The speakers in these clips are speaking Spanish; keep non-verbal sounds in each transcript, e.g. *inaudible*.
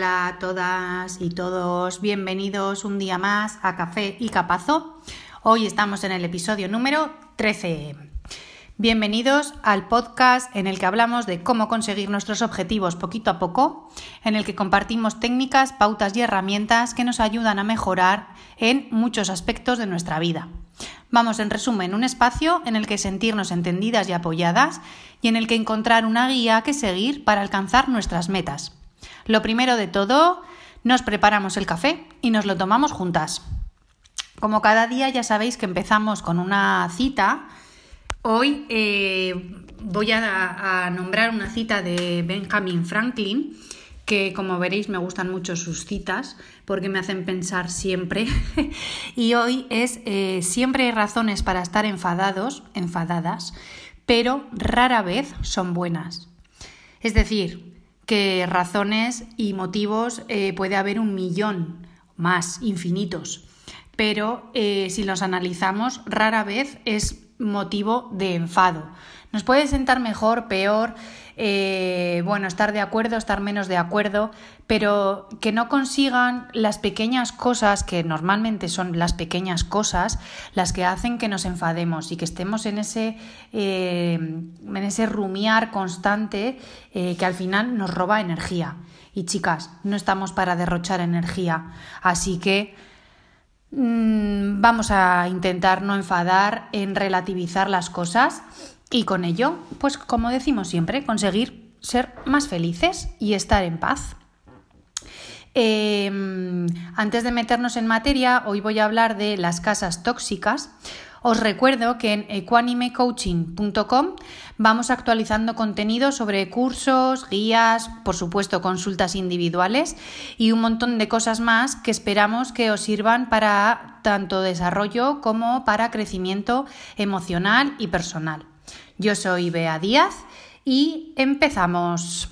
Hola a todas y todos, bienvenidos un día más a Café y Capazo. Hoy estamos en el episodio número 13. Bienvenidos al podcast en el que hablamos de cómo conseguir nuestros objetivos poquito a poco, en el que compartimos técnicas, pautas y herramientas que nos ayudan a mejorar en muchos aspectos de nuestra vida. Vamos, en resumen, un espacio en el que sentirnos entendidas y apoyadas y en el que encontrar una guía que seguir para alcanzar nuestras metas. Lo primero de todo, nos preparamos el café y nos lo tomamos juntas. Como cada día ya sabéis que empezamos con una cita, hoy eh, voy a, nombrar una cita de Benjamin Franklin que como veréis me gustan mucho sus citas porque me hacen pensar siempre. *laughs* y hoy es eh, siempre hay razones para estar enfadados, enfadadas, pero rara vez son buenas. Es decir, que razones y motivos eh, puede haber un millón más, infinitos. Pero eh, si los analizamos, rara vez es motivo de enfado. Nos puede sentar mejor, peor, eh, bueno, estar de acuerdo, estar menos de acuerdo, pero que no consigan las pequeñas cosas, que normalmente son las pequeñas cosas, las que hacen que nos enfademos y que estemos en ese, eh, en ese rumiar constante eh, que al final nos roba energía. Y chicas, no estamos para derrochar energía, así que vamos a intentar no enfadar, en relativizar las cosas y con ello, pues como decimos siempre, conseguir ser más felices y estar en paz. Em, antes de meternos en materia, hoy voy a hablar de las casas tóxicas. Os recuerdo que en equanimecoaching.com vamos actualizando contenido sobre cursos, guías, por supuesto consultas individuales y un montón de cosas más que esperamos que os sirvan para tanto desarrollo como para crecimiento emocional y personal. Yo soy Bea Díaz y empezamos.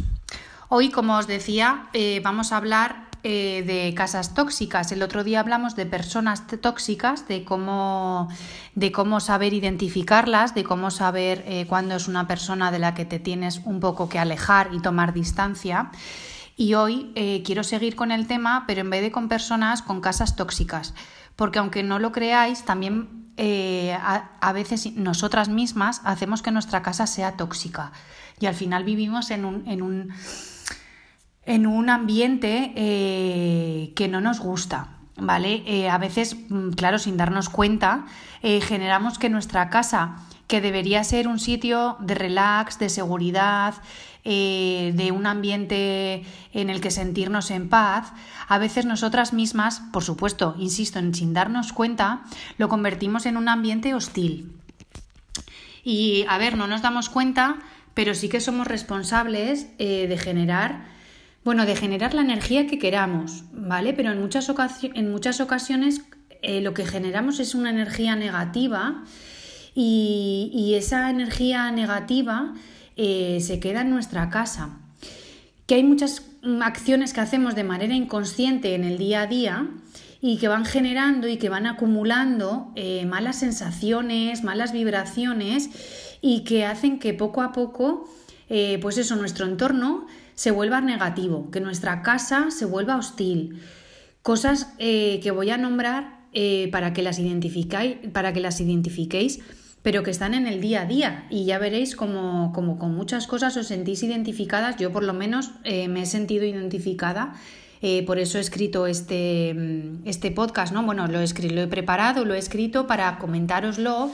Hoy, como os decía, eh, vamos a hablar eh, de casas tóxicas. El otro día hablamos de personas tóxicas, de cómo, de cómo saber identificarlas, de cómo saber eh, cuándo es una persona de la que te tienes un poco que alejar y tomar distancia. Y hoy quiero seguir con el tema, pero en vez de con personas con casas tóxicas. Porque aunque no lo creáis, también eh, a, veces nosotras mismas hacemos que nuestra casa sea tóxica y al final vivimos en un, en un, en un ambiente eh, que no nos gusta. ¿Vale? Eh, a veces, mm, claro, sin darnos cuenta, generamos que nuestra casa, que debería ser un sitio de relax, de seguridad, eh, de un ambiente en el que sentirnos en paz, a veces nosotras mismas, por supuesto, insisto, en sin darnos cuenta, lo convertimos en un ambiente hostil. Y a ver, no nos damos cuenta, pero sí que somos responsables eh, de generar, bueno, de generar la energía que queramos, ¿vale? Pero en muchas, en muchas ocasiones eh, lo que generamos es una energía negativa y, y esa energía negativa eh, se queda en nuestra casa. Que hay muchas mm, acciones que hacemos de manera inconsciente en el día a día y que van generando y que van acumulando eh, malas sensaciones, malas vibraciones y que hacen que poco a poco, pues eso, nuestro entorno se vuelva negativo, que nuestra casa se vuelva hostil. Cosas que voy a nombrar para que las para que las identifiquéis pero que están en el día a día y ya veréis como, como con muchas cosas os sentís identificadas, yo por lo menos eh, me he sentido identificada. Eh, por eso he escrito este, mm, este podcast, ¿no? Bueno, lo he, escrito, lo he preparado, lo he escrito para comentároslo,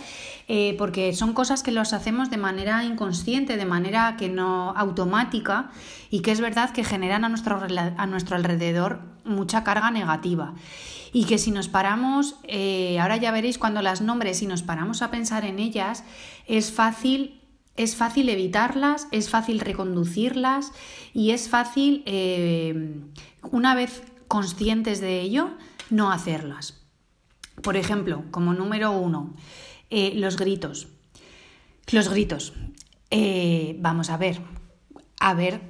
eh, porque son cosas que los hacemos de manera inconsciente, de manera que no automática, y que es verdad que generan a nuestro, a nuestro alrededor mucha carga negativa y que si nos paramos, eh, ahora ya veréis cuando las nombres, si nos paramos a pensar en ellas, es fácil es fácil evitarlas, es fácil reconducirlas y es fácil, eh, una vez conscientes de ello, no hacerlas. Por ejemplo, como número uno, eh, los gritos. Los gritos. vamos a ver, a ver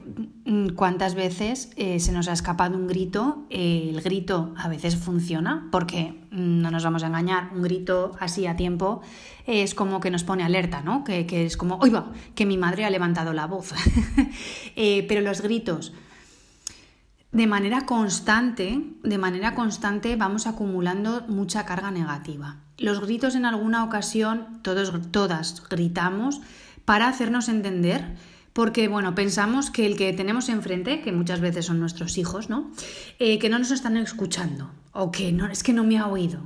mm, cuántas veces eh, se nos ha escapado un grito. Eh, el grito a veces funciona porque mm, no nos vamos a engañar, un grito así a tiempo es como que nos pone alerta, ¿no? Que, es como, oiga, que mi madre ha levantado la voz. *laughs* Eh, pero los gritos de manera constante, de manera constante vamos acumulando mucha carga negativa. Los gritos en alguna ocasión, todos, todas gritamos para hacernos entender, porque bueno, pensamos que el que tenemos enfrente, que muchas veces son nuestros hijos, ¿no? Eh, que no nos están escuchando, o que no, es que no me ha oído.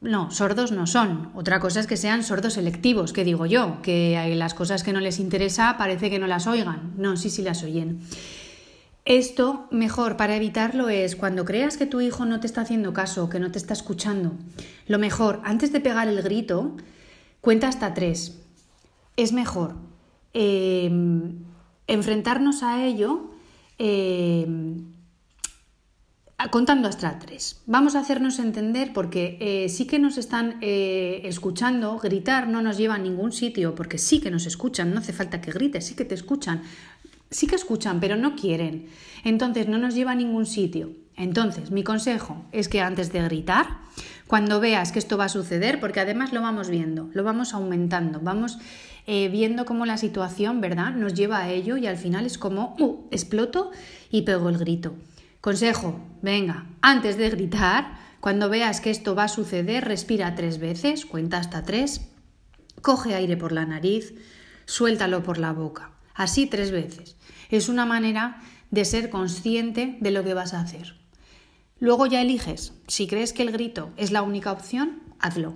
No, sordos no son. Otra cosa es que sean sordos selectivos, que digo yo, que hay las cosas que no les interesa parece que no las oigan. No, sí, sí las oyen. Esto mejor para evitarlo es cuando creas que tu hijo no te está haciendo caso, que no te está escuchando. Lo mejor, antes de pegar el grito, cuenta hasta tres. Es mejor em, enfrentarnos a ello em, contando hasta tres. Vamos a hacernos entender porque eh, sí que nos están eh, escuchando, gritar no nos lleva a ningún sitio porque sí que nos escuchan, no hace falta que grites, sí que te escuchan sí que escuchan, pero no quieren. Entonces no nos lleva a ningún sitio. Entonces, mi consejo es que antes de gritar, cuando veas que esto va a suceder, porque además lo vamos viendo, lo vamos aumentando, vamos eh, viendo cómo la situación, ¿verdad?, nos lleva a ello y al final es como, uh, exploto y pego el grito. Consejo, venga, antes de gritar, cuando veas que esto va a suceder, respira tres veces, cuenta hasta tres, coge aire por la nariz, suéltalo por la boca. Así tres veces. Es una manera de ser consciente de lo que vas a hacer. Luego ya eliges. Si crees que el grito es la única opción, hazlo.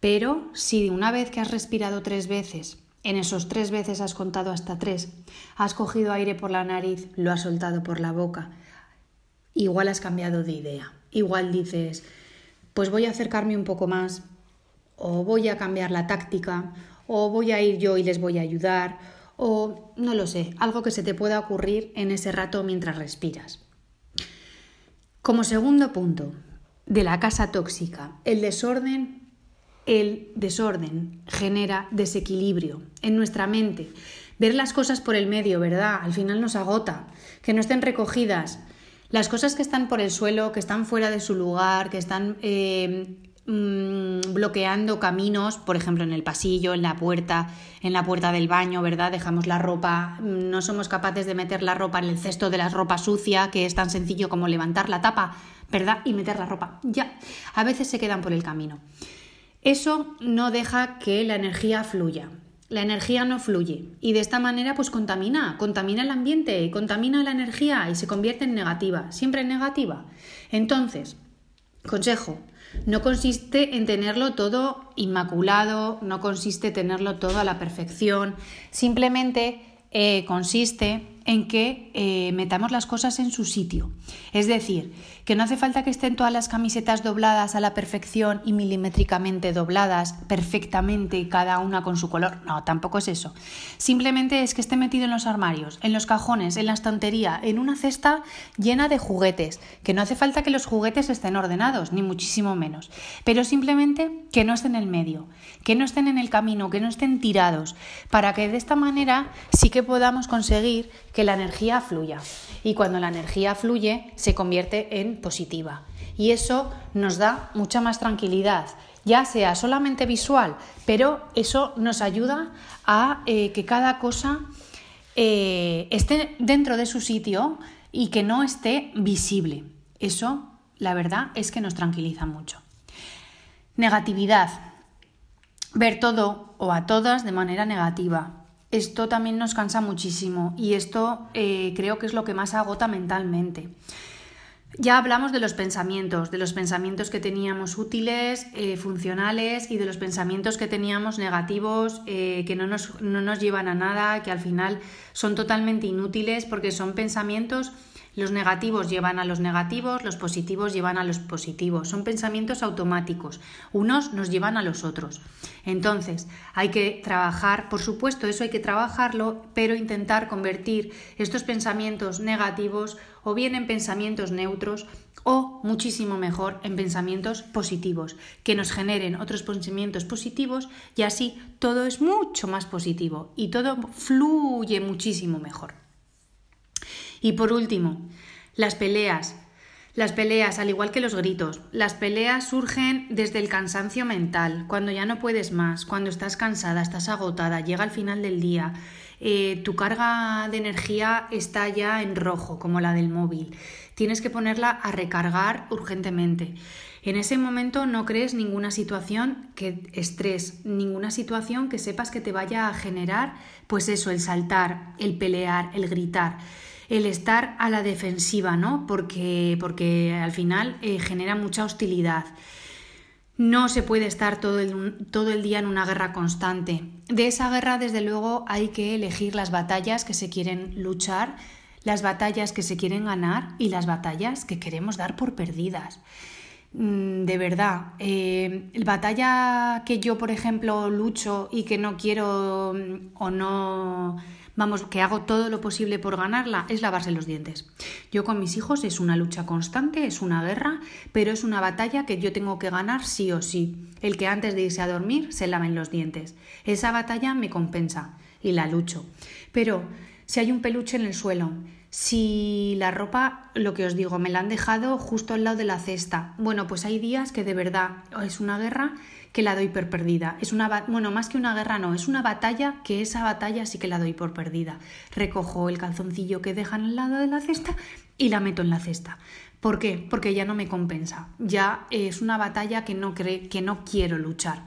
Pero si una vez que has respirado tres veces, en esos tres veces has contado hasta tres, has cogido aire por la nariz, lo has soltado por la boca, igual has cambiado de idea. Igual dices, pues voy a acercarme un poco más, o voy a cambiar la táctica, o voy a ir yo y les voy a ayudar, o no lo sé, algo que se te pueda ocurrir en ese rato mientras respiras. Como segundo punto de la casa tóxica, el desorden, el desorden genera desequilibrio en nuestra mente. Ver las cosas por el medio, ¿verdad? Al final nos agota, que no estén recogidas. Las cosas que están por el suelo, que están fuera de su lugar, que están eh, Mm, bloqueando caminos, por ejemplo, en el pasillo, en la puerta, en la puerta del baño, ¿verdad? Dejamos la ropa, mm, no somos capaces de meter la ropa en el cesto de la ropa sucia, que es tan sencillo como levantar la tapa, ¿verdad? Y meter la ropa. Ya, a veces se quedan por el camino. Eso no deja que la energía fluya. La energía no fluye y de esta manera pues contamina, contamina el ambiente, contamina la energía y se convierte en negativa, siempre en negativa. Entonces, consejo, no consiste en tenerlo todo inmaculado, no consiste en tenerlo todo a la perfección, simplemente eh, consiste en que eh, metamos las cosas en su sitio. Es decir, que no hace falta que estén todas las camisetas dobladas a la perfección y milimétricamente dobladas perfectamente, cada una con su color. No, tampoco es eso. Simplemente es que esté metido en los armarios, en los cajones, en la estantería, en una cesta llena de juguetes. Que no hace falta que los juguetes estén ordenados, ni muchísimo menos. Pero simplemente que no estén en el medio, que no estén en el camino, que no estén tirados, para que de esta manera sí que podamos conseguir la energía fluya. Y cuando la energía fluye, se convierte en positiva. Y eso nos da mucha más tranquilidad, ya sea solamente visual, pero eso nos ayuda a eh, que cada cosa eh, esté dentro de su sitio y que no esté visible. Eso, la verdad, es que nos tranquiliza mucho. Negatividad. Ver todo o a todas de manera negativa esto también nos cansa muchísimo y esto eh, creo que es lo que más agota mentalmente. Ya hablamos de los pensamientos, de los pensamientos que teníamos útiles, eh, funcionales y de los pensamientos que teníamos negativos, eh, que no nos, no nos llevan a nada, que al final son totalmente inútiles porque son pensamientos los negativos llevan a los negativos, los positivos llevan a los positivos. Son pensamientos automáticos. Unos nos llevan a los otros. Entonces, hay que trabajar, por supuesto, eso hay que trabajarlo, pero intentar convertir estos pensamientos negativos o bien en pensamientos neutros o muchísimo mejor en pensamientos positivos, que nos generen otros pensamientos positivos y así todo es mucho más positivo y todo fluye muchísimo mejor. Y por último, las peleas. Las peleas, al igual que los gritos, las peleas surgen desde el cansancio mental, cuando ya no puedes más, cuando estás cansada, estás agotada, llega el final del día eh, tu carga de energía está ya en rojo, como la del móvil. Tienes que ponerla a recargar urgentemente. En ese momento no crees ninguna situación que estrés, ninguna situación que sepas que te vaya a generar, pues eso, el saltar, el pelear, el gritar el estar a la defensiva, ¿no? Porque, porque al final eh, genera mucha hostilidad. No se puede estar todo el, todo el día en una guerra constante. De esa guerra, desde luego, hay que elegir las batallas que se quieren luchar, las batallas que se quieren ganar y las batallas que queremos dar por perdidas. Mm, de verdad, eh, la batalla que yo, por ejemplo, lucho y que no quiero mm, o no, vamos, que hago todo lo posible por ganarla, es lavarse los dientes. Yo con mis hijos es una lucha constante, es una guerra, pero es una batalla que yo tengo que ganar sí o sí. El que antes de irse a dormir se laven los dientes. Esa batalla me compensa y la lucho. Pero si hay un peluche en el suelo, si la ropa, lo que os digo, me la han dejado justo al lado de la cesta. Bueno, pues hay días que de verdad es una guerra que la doy por perdida. Es una, bueno, más que una guerra no, es una batalla que esa batalla sí que la doy por perdida. Recojo el calzoncillo que dejan al lado de la cesta y la meto en la cesta. ¿Por qué? Porque ya no me compensa. Ya es una batalla que no, cree, que no quiero luchar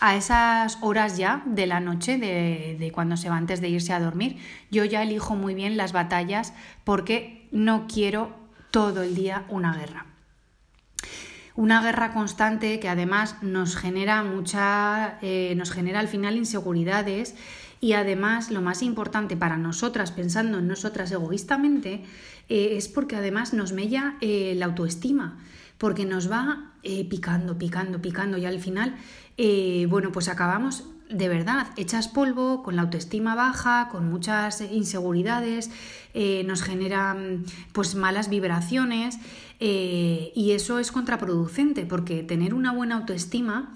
a esas horas ya de la noche, de, cuando se va antes de irse a dormir, yo ya elijo muy bien las batallas porque no quiero todo el día una guerra. Una guerra constante que además nos genera mucha, eh, nos genera al final inseguridades y además lo más importante para nosotras, pensando en nosotras egoístamente, eh, es porque además nos mella eh, la autoestima, porque nos va picando, picando, picando y al final bueno, pues acabamos de verdad hechas polvo, con la autoestima baja, con muchas inseguridades, eh, nos generan pues malas vibraciones eh, y eso es contraproducente porque tener una buena autoestima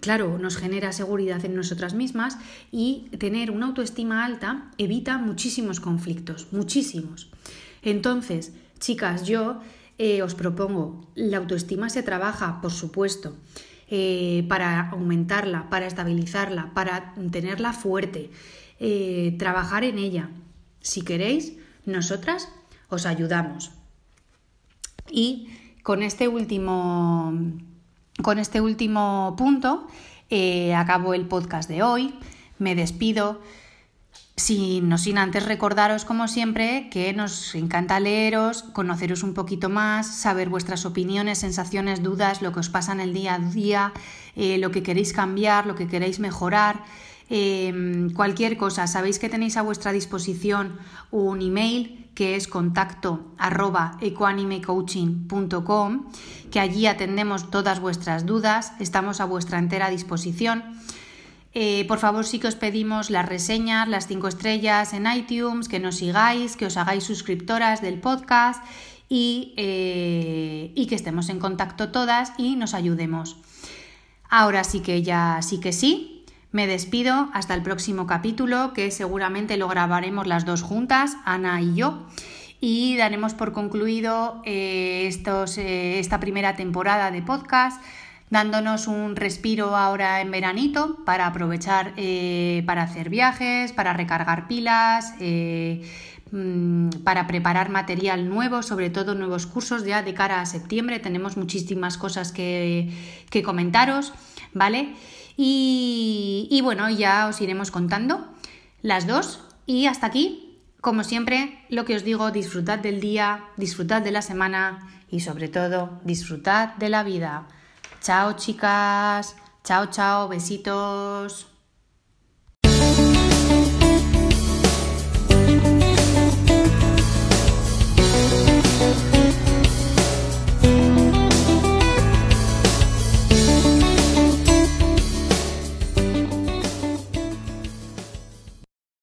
claro, nos genera seguridad en nosotras mismas y tener una autoestima alta evita muchísimos conflictos, muchísimos. Entonces, chicas, yo os propongo, la autoestima se trabaja, por supuesto, eh, para aumentarla, para estabilizarla, para tenerla fuerte, eh, trabajar en ella. Si queréis, nosotras os ayudamos. Y con este último, con este último punto eh, acabo el podcast de hoy. Me despido. Sin, no sin antes recordaros, como siempre, que nos encanta leeros, conoceros un poquito más, saber vuestras opiniones, sensaciones, dudas, lo que os pasa en el día a día, eh, lo que queréis cambiar, lo que queréis mejorar, em, cualquier cosa. Sabéis que tenéis a vuestra disposición un email que es contacto arroba ecoanimecoaching.com, que allí atendemos todas vuestras dudas, estamos a vuestra entera disposición. Eh, por favor, sí que os pedimos las reseñas, las cinco estrellas en iTunes, que nos sigáis, que os hagáis suscriptoras del podcast y, eh, y que estemos en contacto todas y nos ayudemos. Ahora sí que ya sí que sí. Me despido hasta el próximo capítulo, que seguramente lo grabaremos las dos juntas, Ana y yo, y daremos por concluido eh, estos, esta primera temporada de podcast dándonos un respiro ahora en veranito para aprovechar eh, para hacer viajes, para recargar pilas, eh, mm, para preparar material nuevo, sobre todo nuevos cursos ya de cara a septiembre. Tenemos muchísimas cosas que, comentaros, ¿vale? Y, y bueno, ya os iremos contando las dos. Y hasta aquí, como siempre, lo que os digo, disfrutad del día, disfrutad de la semana y sobre todo, disfrutad de la vida. Chao chicas, chao chao, besitos.